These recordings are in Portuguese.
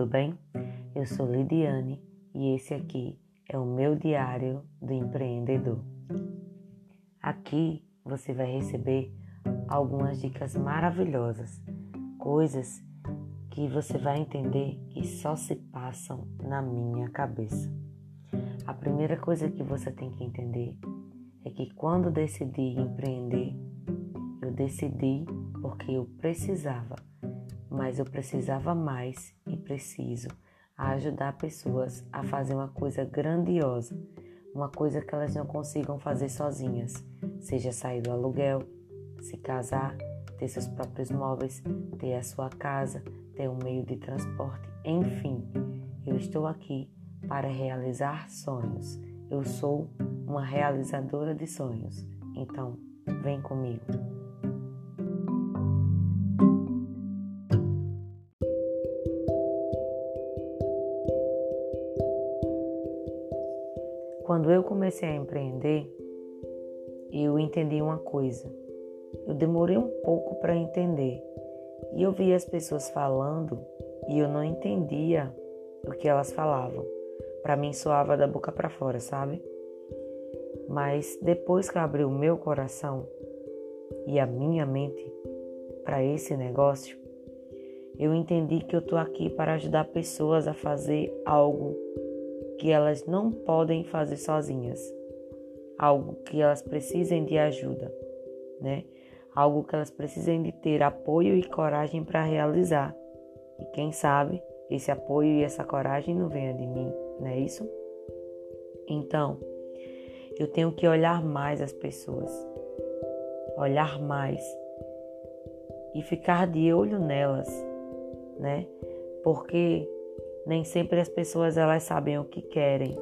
tudo bem? Eu sou Lidiane e esse aqui é o meu diário do empreendedor. Aqui você vai receber algumas dicas maravilhosas, coisas que você vai entender que só se passam na minha cabeça. A primeira coisa que você tem que entender é que quando decidi empreender, eu decidi porque eu precisava mas eu precisava mais preciso ajudar pessoas a fazer uma coisa grandiosa, uma coisa que elas não consigam fazer sozinhas, seja sair do aluguel, se casar, ter seus próprios móveis, ter a sua casa, ter um meio de transporte, enfim, eu estou aqui para realizar sonhos. Eu sou uma realizadora de sonhos. Então, vem comigo. Quando eu comecei a empreender, eu entendi uma coisa. Eu demorei um pouco para entender. E eu via as pessoas falando e eu não entendia o que elas falavam. Para mim soava da boca para fora, sabe? Mas depois que eu abri o meu coração e a minha mente para esse negócio, eu entendi que eu tô aqui para ajudar pessoas a fazer algo que elas não podem fazer sozinhas, algo que elas precisem de ajuda, né? Algo que elas precisem de ter apoio e coragem para realizar. E quem sabe esse apoio e essa coragem não venha de mim, não é isso? Então, eu tenho que olhar mais as pessoas, olhar mais e ficar de olho nelas, né? Porque nem sempre as pessoas elas sabem o que querem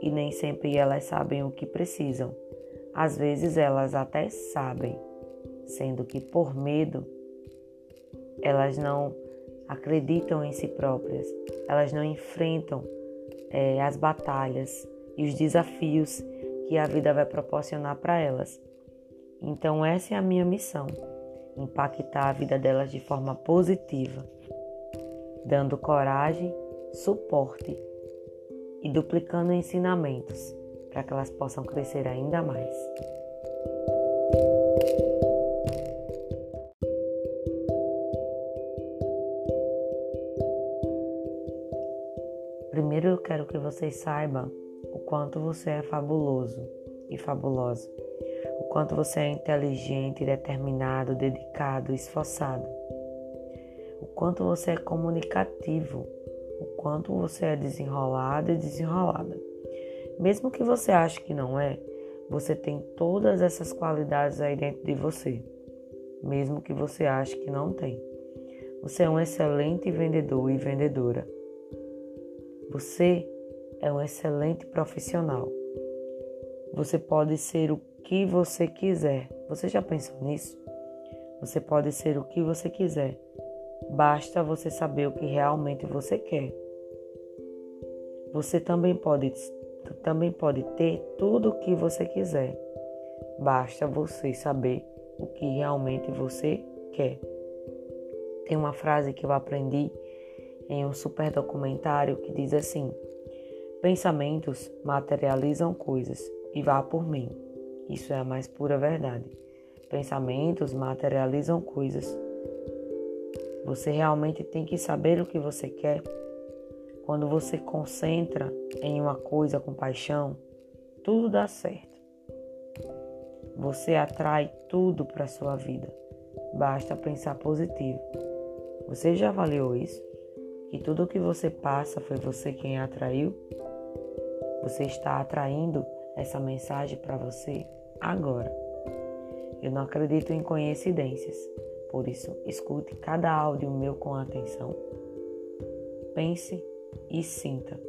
e nem sempre elas sabem o que precisam. Às vezes elas até sabem, sendo que por medo elas não acreditam em si próprias, elas não enfrentam é, as batalhas e os desafios que a vida vai proporcionar para elas. Então, essa é a minha missão: impactar a vida delas de forma positiva, dando coragem suporte e duplicando ensinamentos para que elas possam crescer ainda mais. Primeiro eu quero que vocês saibam o quanto você é fabuloso e fabulosa, o quanto você é inteligente, determinado, dedicado, esforçado, o quanto você é comunicativo quanto você é desenrolada e desenrolada. Mesmo que você ache que não é, você tem todas essas qualidades aí dentro de você, mesmo que você ache que não tem. Você é um excelente vendedor e vendedora. Você é um excelente profissional. Você pode ser o que você quiser. Você já pensou nisso? Você pode ser o que você quiser. Basta você saber o que realmente você quer. Você também pode, também pode ter tudo o que você quiser. Basta você saber o que realmente você quer. Tem uma frase que eu aprendi em um super documentário que diz assim: Pensamentos materializam coisas e vá por mim. Isso é a mais pura verdade. Pensamentos materializam coisas você realmente tem que saber o que você quer. Quando você concentra em uma coisa com paixão, tudo dá certo. Você atrai tudo para sua vida. Basta pensar positivo. Você já avaliou isso? Que tudo o que você passa foi você quem atraiu? Você está atraindo essa mensagem para você agora. Eu não acredito em coincidências. Por isso, escute cada áudio meu com atenção. Pense e sinta.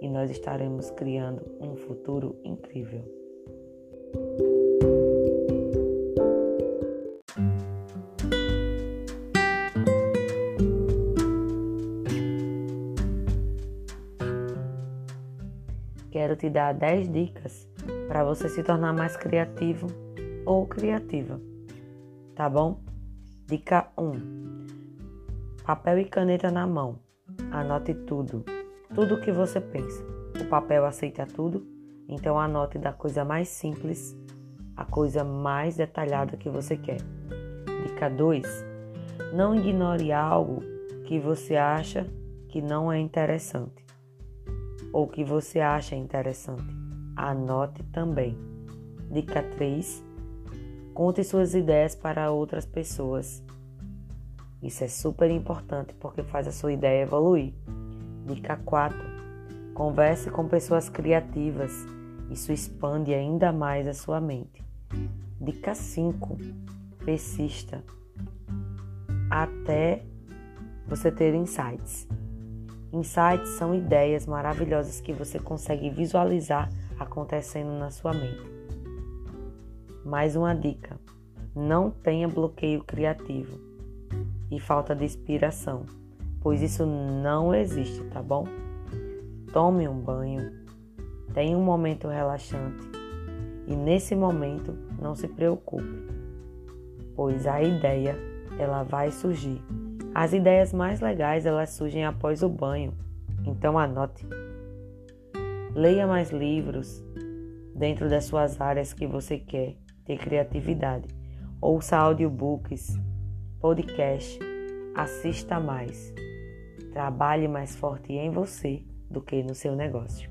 E nós estaremos criando um futuro incrível. Quero te dar 10 dicas para você se tornar mais criativo ou criativa. Tá bom? Dica 1: Papel e caneta na mão. Anote tudo, tudo o que você pensa. O papel aceita tudo, então anote da coisa mais simples à coisa mais detalhada que você quer. Dica 2: não ignore algo que você acha que não é interessante ou que você acha interessante. Anote também. Dica 3: conte suas ideias para outras pessoas. Isso é super importante porque faz a sua ideia evoluir. Dica 4: converse com pessoas criativas. Isso expande ainda mais a sua mente. Dica 5: persista até você ter insights. Insights são ideias maravilhosas que você consegue visualizar acontecendo na sua mente. Mais uma dica: não tenha bloqueio criativo e falta de inspiração, pois isso não existe, tá bom? Tome um banho, tenha um momento relaxante e nesse momento não se preocupe, pois a ideia ela vai surgir. As ideias mais legais elas surgem após o banho, então anote. Leia mais livros dentro das suas áreas que você quer ter criatividade. Ouça audiobooks, podcast, assista mais. Trabalhe mais forte em você do que no seu negócio.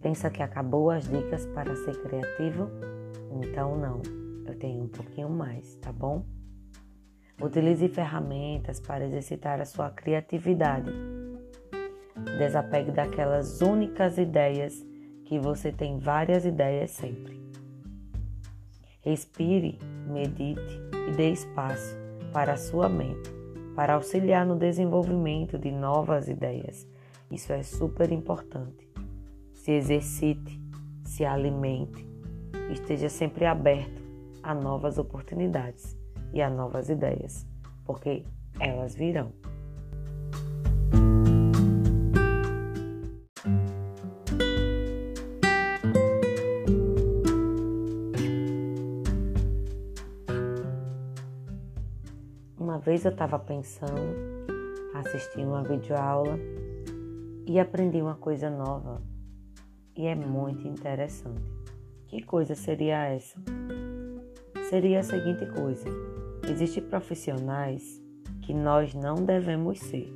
Pensa que acabou as dicas para ser criativo? Então não, eu tenho um pouquinho mais, tá bom? Utilize ferramentas para exercitar a sua criatividade. Desapegue daquelas únicas ideias que você tem várias ideias sempre. Respire, medite e dê espaço para a sua mente, para auxiliar no desenvolvimento de novas ideias. Isso é super importante se exercite, se alimente, esteja sempre aberto a novas oportunidades e a novas ideias, porque elas virão. Uma vez eu estava pensando, assistindo uma videoaula e aprendi uma coisa nova e é muito interessante. Que coisa seria essa? Seria a seguinte coisa: existem profissionais que nós não devemos ser.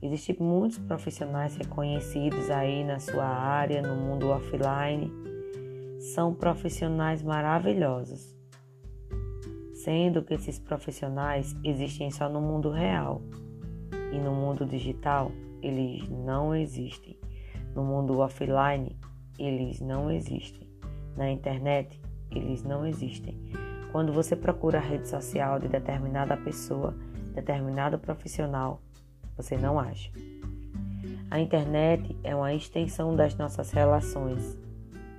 Existem muitos profissionais reconhecidos aí na sua área, no mundo offline. São profissionais maravilhosos. Sendo que esses profissionais existem só no mundo real e no mundo digital eles não existem. No mundo offline, eles não existem. Na internet, eles não existem. Quando você procura a rede social de determinada pessoa, determinado profissional, você não acha. A internet é uma extensão das nossas relações,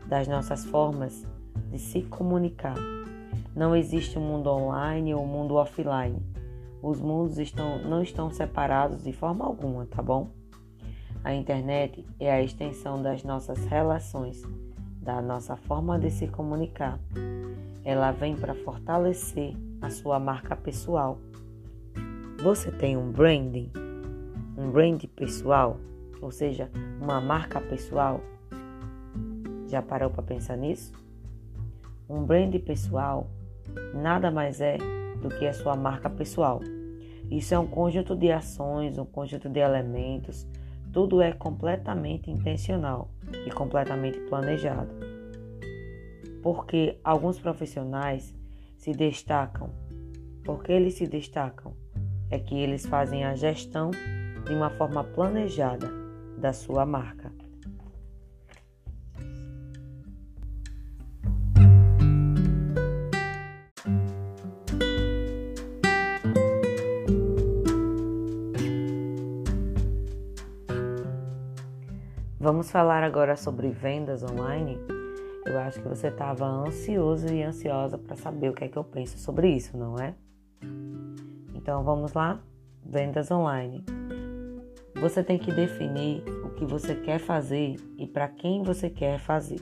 das nossas formas de se comunicar. Não existe um mundo online ou um mundo offline. Os mundos estão, não estão separados de forma alguma, tá bom? A internet é a extensão das nossas relações, da nossa forma de se comunicar. Ela vem para fortalecer a sua marca pessoal. Você tem um branding, um brand pessoal, ou seja, uma marca pessoal? Já parou para pensar nisso? Um brand pessoal nada mais é do que a sua marca pessoal. Isso é um conjunto de ações, um conjunto de elementos tudo é completamente intencional e completamente planejado. Porque alguns profissionais se destacam. Porque eles se destacam é que eles fazem a gestão de uma forma planejada da sua marca. Vamos falar agora sobre vendas online. Eu acho que você estava ansioso e ansiosa para saber o que é que eu penso sobre isso, não é? Então vamos lá? Vendas online. Você tem que definir o que você quer fazer e para quem você quer fazer.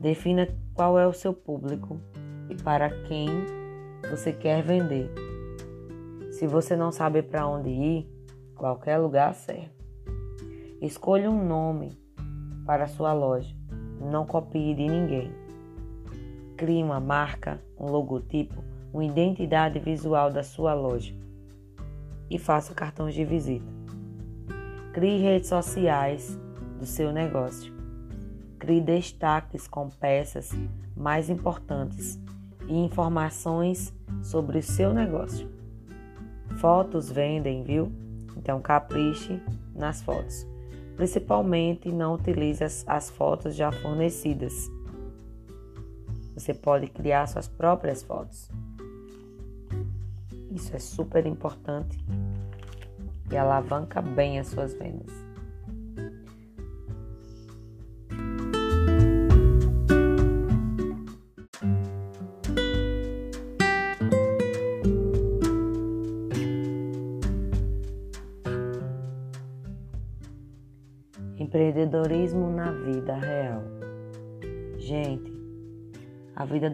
Defina qual é o seu público e para quem você quer vender. Se você não sabe para onde ir, qualquer lugar serve. Escolha um nome para sua loja. Não copie de ninguém. Crie uma marca, um logotipo, uma identidade visual da sua loja e faça cartões de visita. Crie redes sociais do seu negócio. Crie destaques com peças mais importantes e informações sobre o seu negócio. Fotos vendem, viu? Então capriche nas fotos. Principalmente não utilize as, as fotos já fornecidas. Você pode criar suas próprias fotos. Isso é super importante e alavanca bem as suas vendas.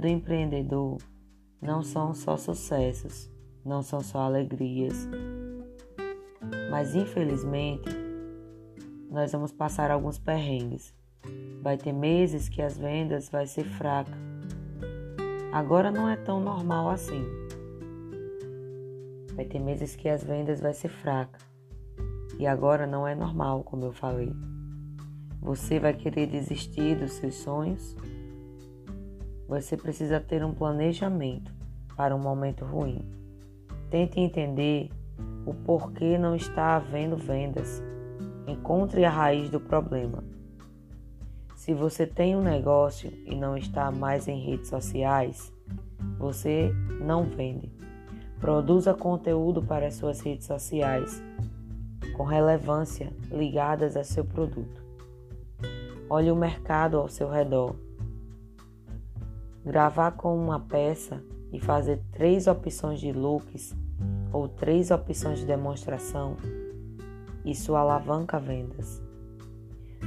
Do empreendedor não são só sucessos, não são só alegrias, mas infelizmente nós vamos passar alguns perrengues. Vai ter meses que as vendas vai ser fraca. Agora não é tão normal assim. Vai ter meses que as vendas vai ser fraca. E agora não é normal, como eu falei. Você vai querer desistir dos seus sonhos? Você precisa ter um planejamento para um momento ruim. Tente entender o porquê não está havendo vendas. Encontre a raiz do problema. Se você tem um negócio e não está mais em redes sociais, você não vende. Produza conteúdo para as suas redes sociais com relevância ligadas a seu produto. Olhe o mercado ao seu redor. Gravar com uma peça e fazer três opções de looks ou três opções de demonstração, isso alavanca vendas.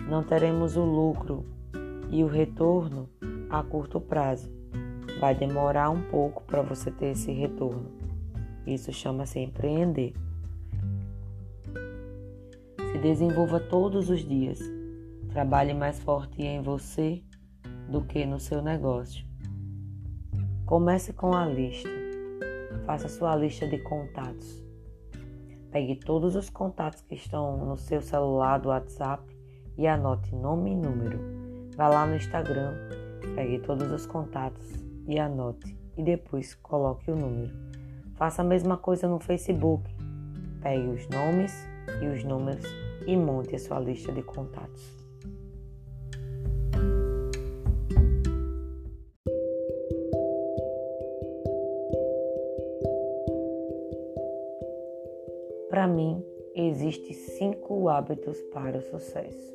Não teremos o lucro e o retorno a curto prazo. Vai demorar um pouco para você ter esse retorno. Isso chama-se empreender. Se desenvolva todos os dias Trabalhe mais forte em você do que no seu negócio. Comece com a lista. Faça sua lista de contatos. Pegue todos os contatos que estão no seu celular do WhatsApp e anote nome e número. Vá lá no Instagram, pegue todos os contatos e anote. E depois coloque o número. Faça a mesma coisa no Facebook. Pegue os nomes e os números e monte a sua lista de contatos. Para mim, existem cinco hábitos para o sucesso.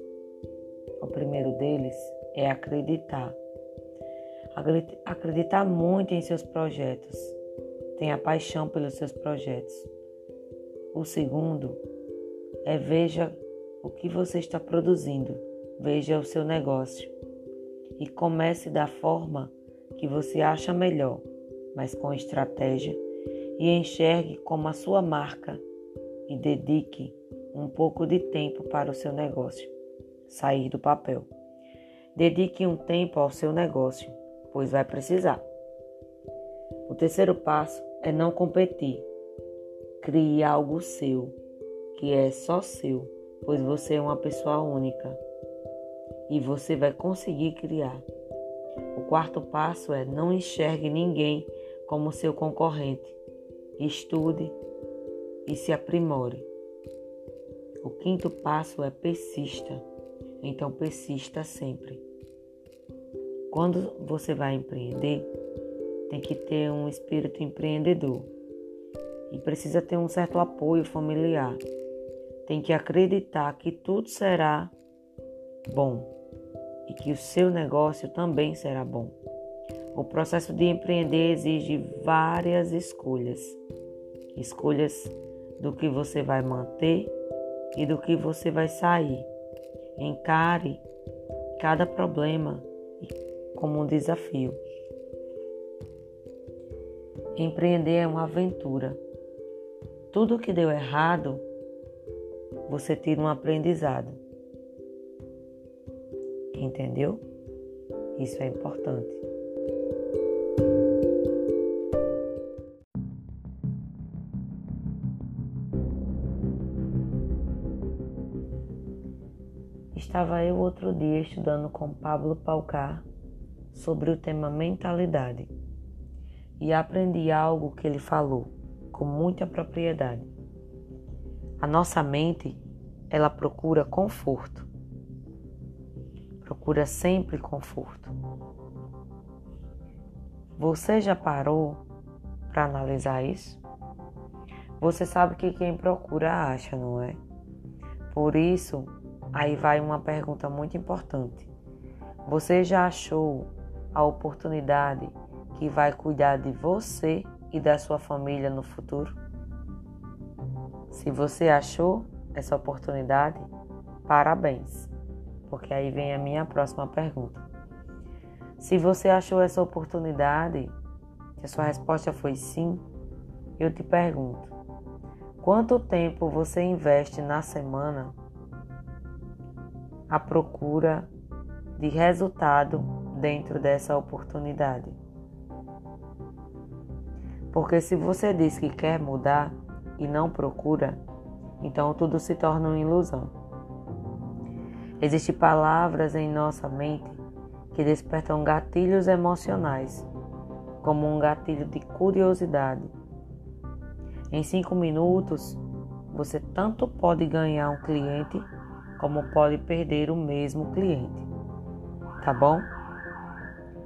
O primeiro deles é acreditar. Acreditar muito em seus projetos. Tenha paixão pelos seus projetos. O segundo é veja o que você está produzindo. Veja o seu negócio e comece da forma que você acha melhor, mas com estratégia e enxergue como a sua marca e dedique um pouco de tempo para o seu negócio sair do papel. Dedique um tempo ao seu negócio, pois vai precisar. O terceiro passo é não competir. Crie algo seu, que é só seu, pois você é uma pessoa única e você vai conseguir criar. O quarto passo é não enxergue ninguém como seu concorrente. Estude, e se aprimore. O quinto passo é persista. Então persista sempre. Quando você vai empreender, tem que ter um espírito empreendedor e precisa ter um certo apoio familiar. Tem que acreditar que tudo será bom e que o seu negócio também será bom. O processo de empreender exige várias escolhas. Escolhas do que você vai manter e do que você vai sair. Encare cada problema como um desafio. Empreender é uma aventura. Tudo que deu errado, você tira um aprendizado. Entendeu? Isso é importante. Estava eu outro dia estudando com Pablo Palcar sobre o tema mentalidade e aprendi algo que ele falou com muita propriedade. A nossa mente, ela procura conforto. Procura sempre conforto. Você já parou para analisar isso? Você sabe que quem procura acha, não é? Por isso, Aí vai uma pergunta muito importante. Você já achou a oportunidade que vai cuidar de você e da sua família no futuro? Se você achou essa oportunidade, parabéns, porque aí vem a minha próxima pergunta. Se você achou essa oportunidade, se a sua resposta foi sim, eu te pergunto: quanto tempo você investe na semana à procura de resultado dentro dessa oportunidade. Porque se você diz que quer mudar e não procura, então tudo se torna uma ilusão. Existem palavras em nossa mente que despertam gatilhos emocionais, como um gatilho de curiosidade. Em cinco minutos, você tanto pode ganhar um cliente como pode perder o mesmo cliente. Tá bom?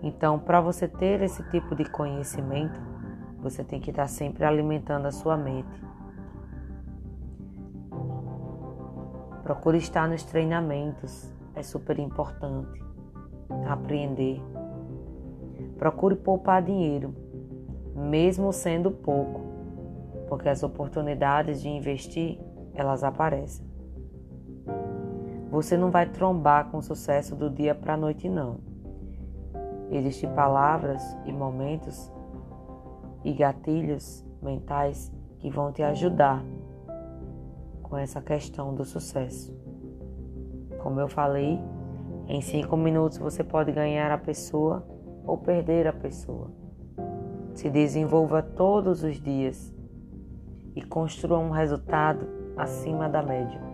Então, para você ter esse tipo de conhecimento, você tem que estar sempre alimentando a sua mente. Procure estar nos treinamentos, é super importante aprender. Procure poupar dinheiro, mesmo sendo pouco, porque as oportunidades de investir, elas aparecem. Você não vai trombar com sucesso do dia para a noite, não. Existem palavras e momentos e gatilhos mentais que vão te ajudar com essa questão do sucesso. Como eu falei, em cinco minutos você pode ganhar a pessoa ou perder a pessoa. Se desenvolva todos os dias e construa um resultado acima da média.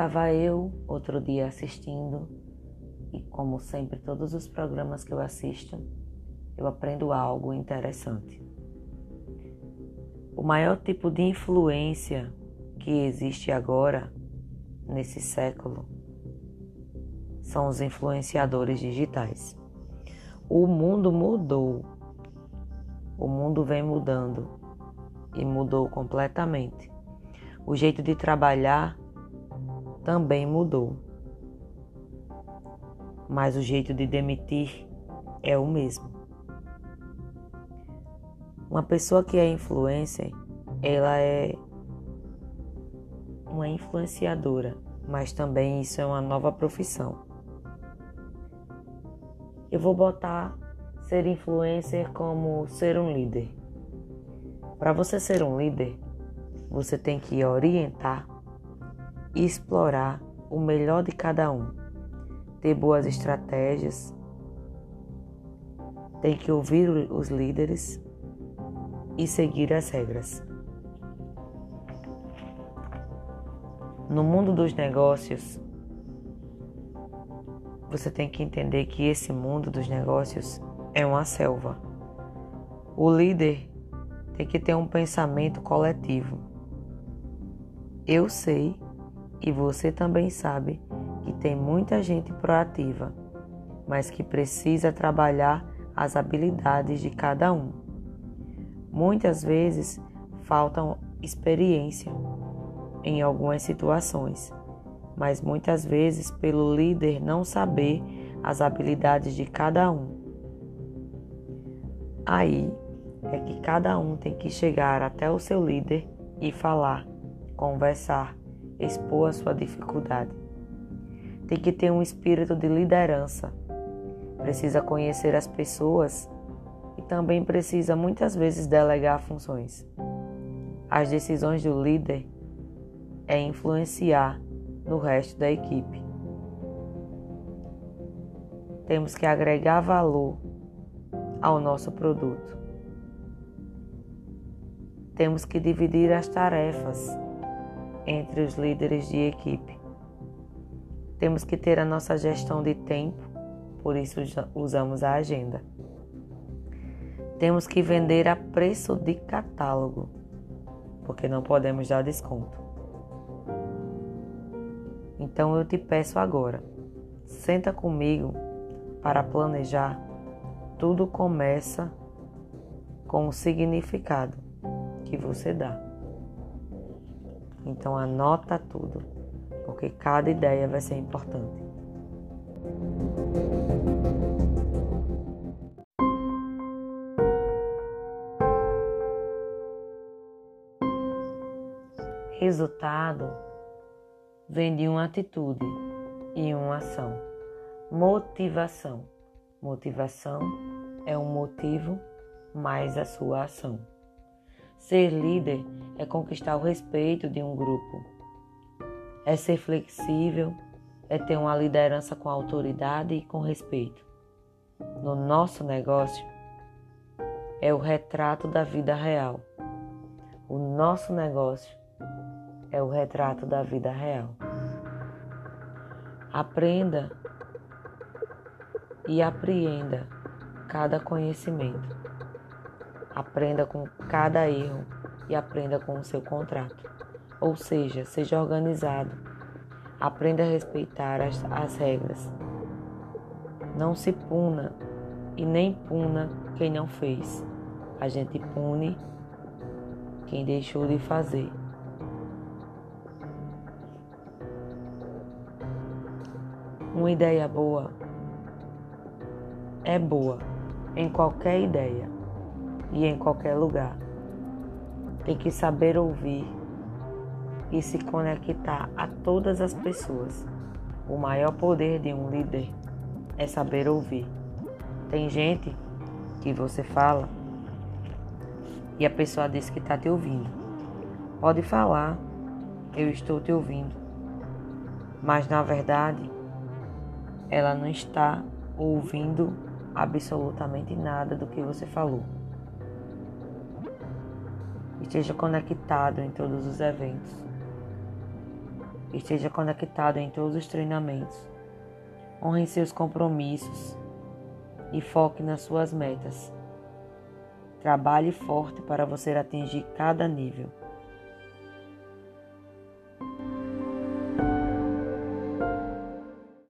Estava eu outro dia assistindo, e como sempre, todos os programas que eu assisto, eu aprendo algo interessante. O maior tipo de influência que existe agora, nesse século, são os influenciadores digitais. O mundo mudou. O mundo vem mudando e mudou completamente. O jeito de trabalhar também mudou. Mas o jeito de demitir é o mesmo. Uma pessoa que é influencer, ela é uma influenciadora, mas também isso é uma nova profissão. Eu vou botar ser influencer como ser um líder. Para você ser um líder, você tem que orientar, e explorar o melhor de cada um, ter boas estratégias, tem que ouvir os líderes e seguir as regras. No mundo dos negócios, você tem que entender que esse mundo dos negócios é uma selva. O líder tem que ter um pensamento coletivo. Eu sei e você também sabe que tem muita gente proativa, mas que precisa trabalhar as habilidades de cada um. Muitas vezes faltam experiência em algumas situações, mas muitas vezes pelo líder não saber as habilidades de cada um. Aí é que cada um tem que chegar até o seu líder e falar, conversar, expor a sua dificuldade. Tem que ter um espírito de liderança. Precisa conhecer as pessoas e também precisa muitas vezes delegar funções. As decisões do líder é influenciar no resto da equipe. Temos que agregar valor ao nosso produto. Temos que dividir as tarefas entre os líderes de equipe. Temos que ter a nossa gestão de tempo, por isso usamos a agenda. Temos que vender a preço de catálogo, porque não podemos dar desconto. Então eu te peço agora, senta comigo para planejar. Tudo começa com o significado que você dá. Então anota tudo, porque cada ideia vai ser importante. Resultado vem de uma atitude e uma ação. Motivação. Motivação é um motivo mais a sua ação. Ser líder é conquistar o respeito de um grupo. É ser flexível, é ter uma liderança com autoridade e com respeito. No nosso negócio, é o retrato da vida real. O nosso negócio é o retrato da vida real. Aprenda e apreenda cada conhecimento. Aprenda com cada erro e aprenda com o seu contrato. Ou seja, seja organizado. Aprenda a respeitar as, as regras. Não se puna e nem puna quem não fez. A gente pune quem deixou de fazer. Uma ideia boa é boa em qualquer ideia e em qualquer lugar. Tem que saber ouvir e se conectar a todas as pessoas. O maior poder de um líder é saber ouvir. Tem gente que você fala e a pessoa diz que está te ouvindo. Pode falar, eu estou te ouvindo. Mas na verdade, ela não está ouvindo absolutamente nada do que você falou. Esteja conectado em todos os eventos. Esteja conectado em todos os treinamentos. Honre seus compromissos e foque nas suas metas. Trabalhe forte para você atingir cada nível.